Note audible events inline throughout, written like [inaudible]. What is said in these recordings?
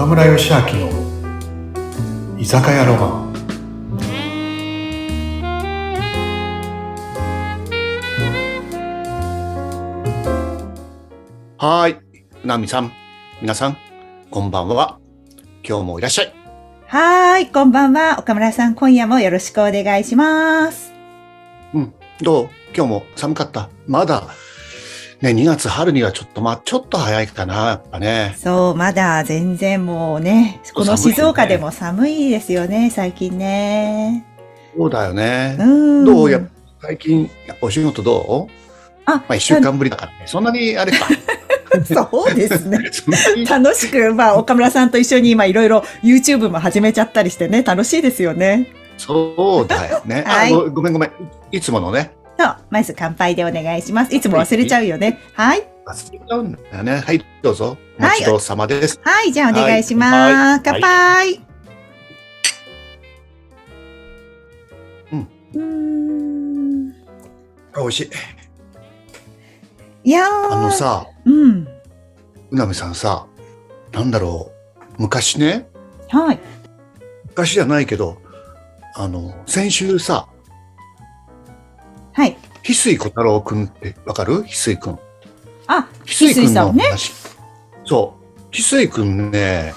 岡村義明の居酒屋ロマンはーい。なみさん、皆さん、こんばんは。今日もいらっしゃい。はーい、こんばんは。岡村さん、今夜もよろしくお願いします。うん。どう？今日も寒かった？まだ、ね、2月春にはちょっと、まあ、ちょっと早いかな、やっぱね。そう、まだ全然もうね、この静岡でも寒いですよね、最近ね。そうだよね。うん。どうや、最近、お仕事どう？あ、まあ、一週間ぶりだからね。そんなに、あれか。[laughs] そうですね。[laughs] 楽しく、まあ、岡村さんと一緒に今いろいろ YouTube も始めちゃったりしてね、楽しいですよね。そうだよね。[laughs] あはいごごめんごめん。いつものね。そう、まず乾杯でお願いします。いつも忘れちゃうよね。はい。忘れちゃうんだよね。はい、どうぞ。おはい待ちどうさまです。はい、じゃあお願いします。はい乾杯。うんうーん。美味しい。いやー。あのさ、うん。うなみさんさ、なんだろう。昔ね、はい。昔じゃないけど、あの、先週さ、はい。翡翠小太郎くんってわかる？翡翠くん。あ、翡翠さんねの話。そう。翡翠くんね、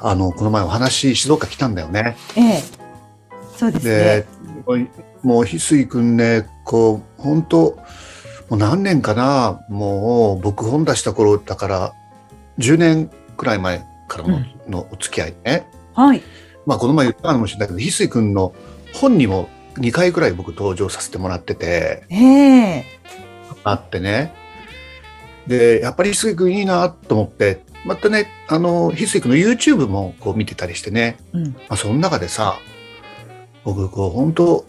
あの、この前お話静岡来たんだよね。ええ。そうですねで。、もう翡翠くんね、こう、本当もう何年かな、もう僕本出した頃だから、10年くらい前からの,、のお付き合いね。はい。まあこの前言ったかもしれないけど、翡翠くんの本にも2回くらい僕登場させてもらってて、ええ。あってね。で、やっぱり翡翠くんいいなと思って、またね、あの、翡翠くんの YouTube もこう見てたりしてね、うん。まあ、その中でさ、僕、こう、本当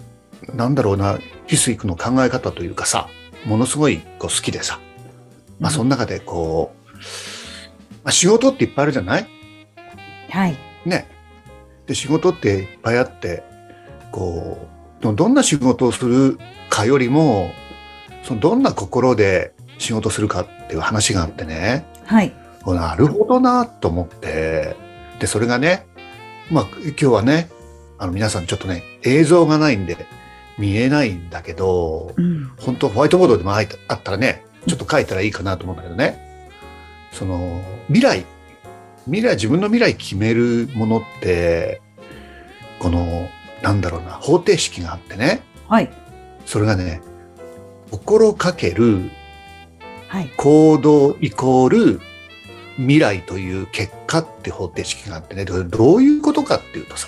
なんだろうな、翡翠くんの考え方というかさ、ものすごいこう好きでさ、まあ、その中でこう、まあ、仕事っていっぱいあるじゃない？はい。ね。で、仕事っていっぱいあって、こう、どどんな仕事をするかよりも、そのどんな心で仕事するかっていう話があってね、はい。なるほどなと思って、で、それがね、まあ今日はね、あの皆さんちょっとね、映像がないんで見えないんだけど、うん。本当ホワイトボードでもあったらね、ちょっと書いたらいいかなと思うんだけどね、その未来、未来、自分の未来決めるものって、この、なんだろうな、方程式があってね、はい。それがね、心かけるはい。行動イコール未来という結果って方程式があってね、どどういうことかっていうとさ、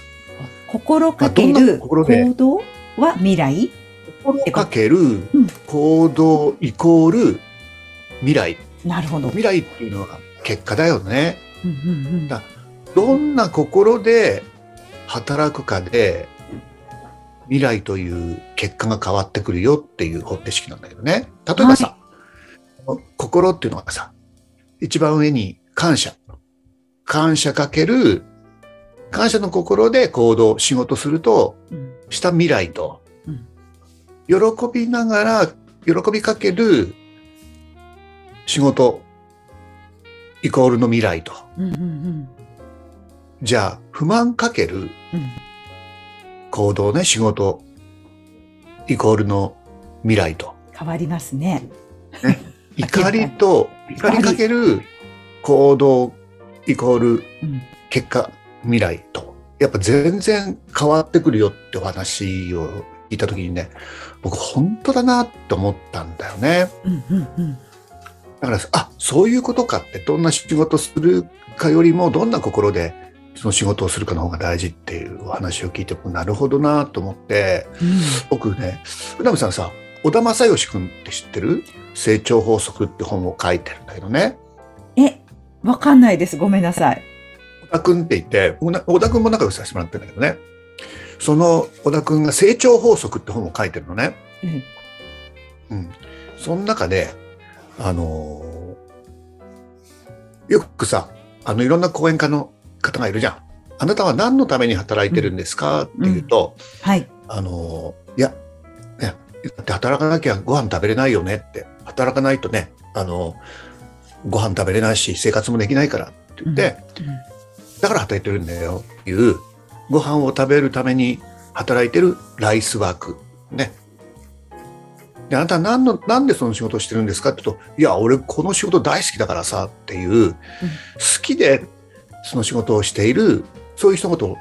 心かける行動は未来？心かける行動イコール未来。なるほど。未来っていうのは結果だよね。うんうんうんだどんな心で働くかで未来という結果が変わってくるよっていう方程式なんだけどね。例えばさ、心っていうのはさ、一番上に感謝。感謝かける、感謝の心で行動、仕事すると、うんした未来と、うん喜びながら、喜びかける仕事、イコールの未来と。うんうんうんじゃあ、不満かけるうん行動ね、仕事、イコールの未来と。変わりますね。[laughs] 怒りと、[laughs] 怒りかける行動、イコールうん結果、未来と。やっぱ全然変わってくるよってお話を聞いたときにね、僕本当だなって思ったんだよね。うんうんうんだから、あ、そういうことかって、どんな仕事するかよりも、どんな心でその仕事をするかの方が大事っていうお話を聞いて、なるほどなと思って、僕ね、うなみさんさ、小田正義くんって知ってる？成長法則って本を書いてるんだけどね。うんえ、わかんないです。ごめんなさい。小田くんって言って、小田小田くんも仲良くさせてもらってるんだけどね。その小田くんが成長法則って本を書いてるのね。うんうん。その中で、あのーよくさ、あの、いろんな講演家の方がいるじゃん。あなたは何のために働いてるんですか、って言うと、はい。あのーいや、ね、だって働かなきゃご飯食べれないよねって。働かないとね、あのーご飯食べれないし、生活もできないからって言って、だから働いてるんだよっていう、ご飯を食べるために働いてるライスワーク。ね。で、あなたは何の、なんでその仕事をしてるんですかって言うと、いや、俺この仕事大好きだからさっていう、好きでその仕事をしている、そういう人のことを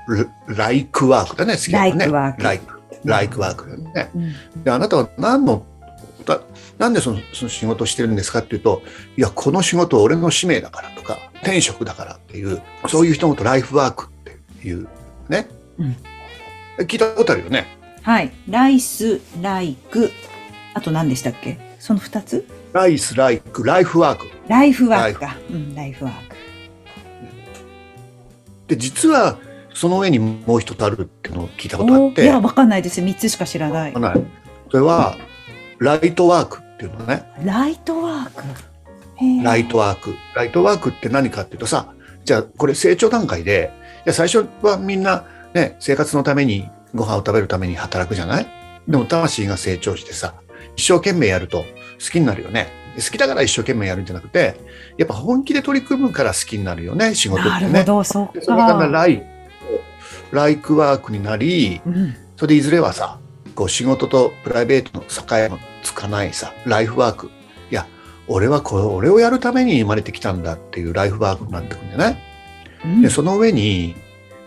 ラライクワークだね、好きだよね。ライクワークライク。ライクワークだよね。うんで、あなたは何の、だなんでそのその仕事をしてるんですかっていうと、いや、この仕事俺の使命だからとか、転職だからっていう、そういう人のことライフワークっていう、ね。うん聞いたことあるよね。はい。ライス、ライク。あと何でしたっけ？その二つ？ライス、ライク、ライフワーク。ライフワークか。うん、ライフワーク。で、実は、その上にもう一つあるっていうのを聞いたことあって、いや、わかんないです。三つしか知らない。ないそれは、ライトワークっていうのね。ライトワーク？ライトワーク。ライトワークって何かっていうとさ、じゃあこれ成長段階で、いや最初はみんなね、生活のためにご飯を食べるために働くじゃない？でも魂が成長してさ、一生懸命やると好きになるよね。好きだから一生懸命やるんじゃなくて、やっぱ本気で取り組むから好きになるよね、仕事ってね。なるほど、そっでそれがか。ライライクワークになり、うん。それでいずれはさ、こう仕事とプライベートの境もつかないさ、ライフワーク。いや、俺はこれ、俺をやるために生まれてきたんだっていうライフワークになってくるんだよね。うんで、その上に、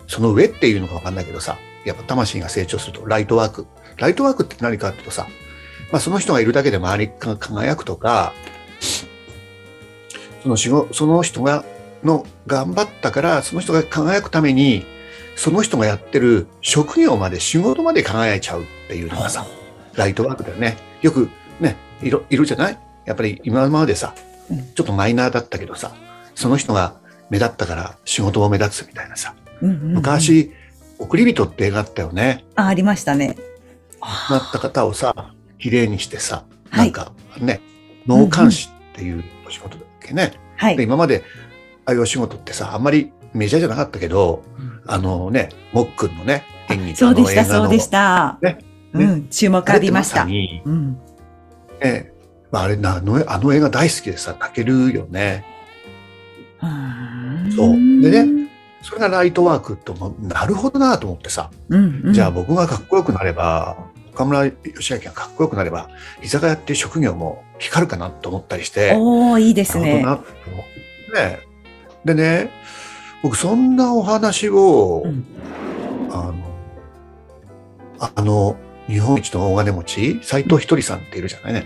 その上っていうのかわかんないけどさ、やっぱ魂が成長するとライトワーク。ライトワークって何かっていうとさ、まあその人がいるだけで周りが輝くとか、その仕事、その人が、の頑張ったから、その人が輝くために、その人がやってる職業まで仕事まで輝いちゃうっていうのがさ、ライトワークだよね。よくね、いるいるじゃない？やっぱり今までさうん、ちょっとマイナーだったけどさ、その人が目立ったから仕事も目立つみたいなさ、うんうんうん昔、送り人って映画あったよね。あ、ありましたね。なった方をさ、綺麗にしてさ、はないんかね、脳監視っていうお仕事だっけね。で、はい。今まで、ああいうお仕事ってさ、あんまりメジャーじゃなかったけど、あのね、もっくんのね、演技そうでした、そうでした。ねうん、注目浴びましたまうん。ね、まあ、あれなあの、あの映画大好きでさ、泣けるよね。そうでね。それがライトワークとも、なるほどなと思ってさ、うん、うん。じゃあ僕がかっこよくなれば、岡村義明がかっこよくなれば、居酒屋っていう職業も光るかなと思ったりして、おー、いいですね。なね。でね、僕そんなお話を、うんあの、あの、日本一の大金持ち、斎藤ひとりさんっているじゃないね。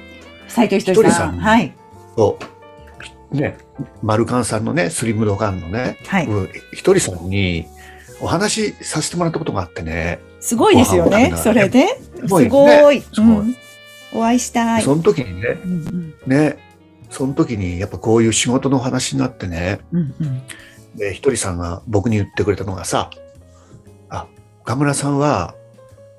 斉藤ひとりさん。はい。そう。ね、マルカンさんのね、スリムドガンのね、はい。うんひとりさんにお話しさせてもらったことがあってね、すごいですよねそれで。すすごいね。すごいうんお会いしたい。その時にね、うんうんね、その時にやっぱこういう仕事の話になってね、うんうんで、ひとりさんが僕に言ってくれたのがさ、あ、岡村さんは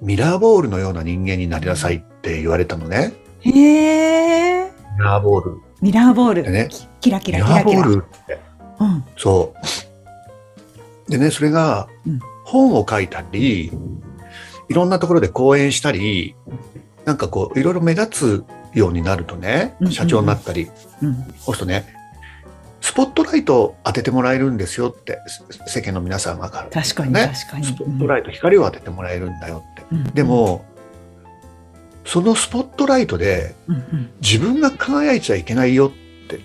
ミラーボールのような人間になりなさいって言われたのね。へえ。ミラーボール。ミラーボール。でねキラキミラーボラキラキラ。ールって。うん。そう。でね、それがうん本を書いたり、いろんなところで講演したり、なんかこう、いろいろ目立つようになるとね社長になったり、うん。そうするとね、スポットライトを当ててもらえるんですよって、せ世間の皆さんがから。確かにね確かに。スポットライト、光を当ててもらえるんだよって。うんで、も、そのスポットライトでうんうん自分が輝いちゃいけないよって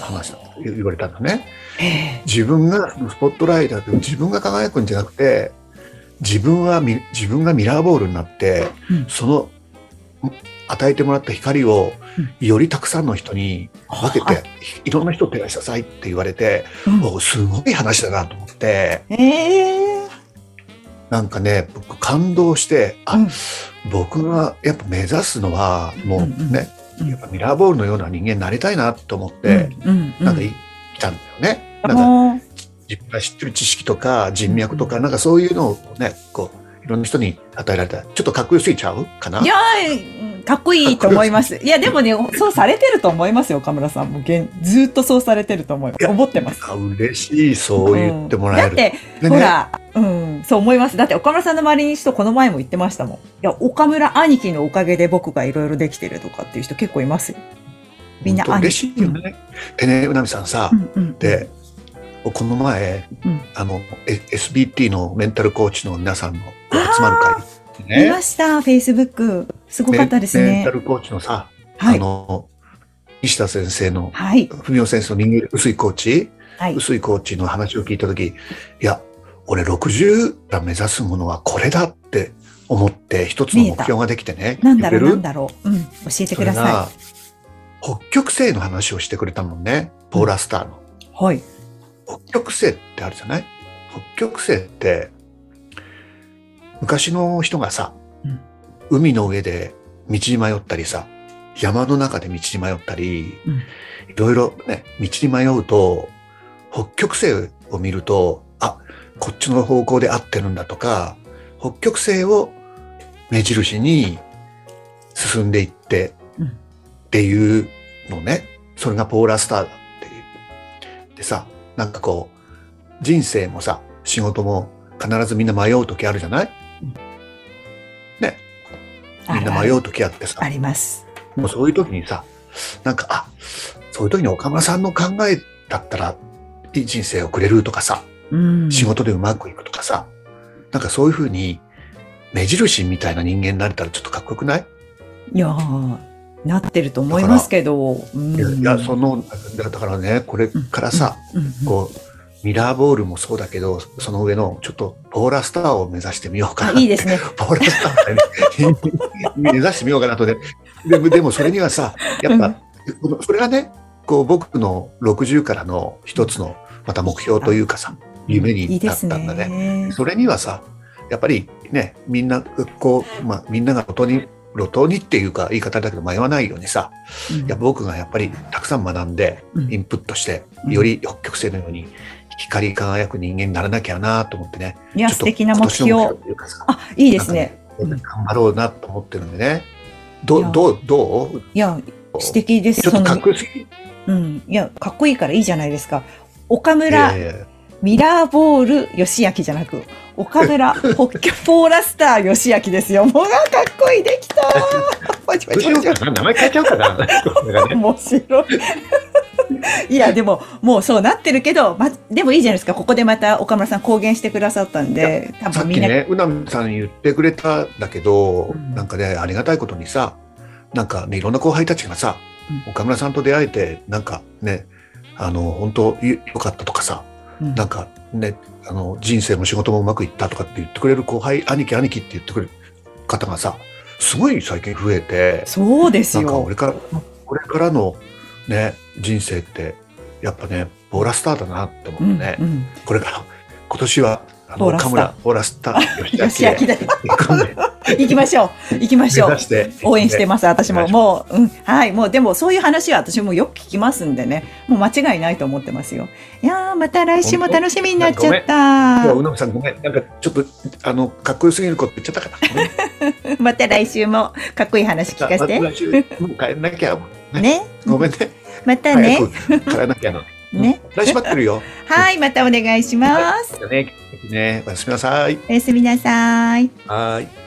話した、言われたんだね。へえ。自分がスポットライトで自分が輝くんじゃなくて、自分はみ自分がミラーボールになって、うん。その与えてもらった光をよりたくさんの人に分けて、いろんな人を照らしなさいって言われて、うん。おすごい話だなと思って、へえ。なんかね、僕感動して、あ、うん。僕がやっぱ目指すのは、もううんうん。ね、うん。やっぱミラーボールのような人間になりたいなと思って、うんうん。なんかい来たんだよね。なんかもう自分が知ってる知識とか人脈とか、なんかそういうのをね、こう、いろんな人に与えられたら、ちょっとかっこよすぎちゃうかな？いやーかっこいいと思います。[laughs] いや、でもね、そうされてると思いますよ、岡村さんも。現ずーっとそうされてると思いいや思ってます。あ嬉しい、そう言ってもらえる。うんだって、でねほら、うん、そう思います。だって岡村さんの周りに人この前も言ってましたもん。いや、岡村兄貴のおかげで僕がいろいろできてるとかっていう人結構いますよ。みんな嬉しいよね。でね、うなみさんさ、うんうん、で、この前、うんあの、え SBT のメンタルコーチの皆さんの集まる会、見ました、フェイスブック。すごかったですねメンタ。ルコーチのさ、はい。あの、石田先生の、はい。文雄先生の人間薄いコーチ、はい。薄いコーチの話を聞いたとき、いや、俺60が目指すものはこれだって思って、一つの目標ができてね。なんだろう、なんだろう。うん。教えてくださそれが北極星の話をしてくれたもんね。ポーラースターの。い。はい。北極星ってあるじゃない？北極星って、昔の人がさ、うん。海の上で道に迷ったりさ、山の中で道に迷ったり、うん。いろいろね、道に迷うと、北極星を見ると、あ、こっちの方向で合ってるんだとか、北極星を目印に進んでいって、うん。っていうのね、それがポーラースターだっていう。でさ、なんかこう、人生もさ、仕事も必ずみんな迷う時あるじゃない？ね。みんな迷う時あってさあ、ります。もうそういう時にさ、なんか、あ、そういう時に岡村さんの考えだったら、いい人生をくれるとかさ、うん。仕事でうまくいくとかさ、なんかそういうふうに、目印みたいな人間になれたらちょっとかっこよくない、いやーなってると思いますけど。うんいやその、だだからね、これからさ、うんうんこう、ミラーボールもそうだけど、その上の、ちょっと、ポーラースターを目指してみようかあな。いいですね。[laughs] ポーラースターをね目指してみようかなとね。でも、でもそれにはさ、やっぱ、このそれがね、こう、僕の60からの一つの、また目標というかさ、夢いいになったんだね。ね。それにはさ、やっぱりね、みんな、こう、まあ、みんなが路頭に、路頭にっていうか言い方だけど迷わないようにさ、うんいや僕がやっぱりたくさん学んで、うんインプットして、うんより北極星のように光り輝く人間にならなきゃなと思ってね。いや、素敵な目標。あ、いいですね。頑張ろうなと思ってるんでね。どう、どう、どう？いや、素敵です。ちょっとかっそこよすぎる。のうん。いや、かっこいいからいいじゃないですか。岡い村ミラーボール義明じゃなく、岡村 [laughs] 北極ポーラスター義明ですよ。もうがかっこいい、できた名前変えちゃおうかな。[laughs] 面白い。[laughs] いや、でも、もうそうなってるけど、ま、でもいいじゃないですか。ここでまた岡村さん公言してくださったんで、多分みんな、さっきね、うなみさん言ってくれたんだけど、うんなんかね、ありがたいことにさ、なんかね、いろんな後輩たちがさ、うん岡村さんと出会えて、なんかね、あの、本当よよかったとかさ、うんなんかね、あの、人生も仕事もうまくいったとかって言ってくれる後輩、兄貴兄貴って言ってくれる方がさ、すごい最近増えて、そうですよ。なんか俺から、これからのね、人生って、やっぱね、ボーラスターだなって思ううんね、うん。これから、今年は、あの、ボーラスター。岡村、ボーラスター、[laughs] 吉明。だよ。行きましょう。行きましょう応援してます、私も。もう、うん、はい、もう、でも、そういう話は私もよく聞きますんでね、もう間違いないと思ってますよ。いやー、また来週も楽しみになっちゃっいやた。うなみさんごめん。なんかちょっと、あの、かっこよすぎること言っちゃったから。ごめんまた来週もかっこいい話聞かせて。また来週もう帰んなきゃ。ね。ごめんね。[laughs] またね。帰らなきゃの。[laughs] ね。来週待ってるよ。[laughs] はい、またお願いします。ね。ね、おやすみなさい。おやすみなさい。はーい。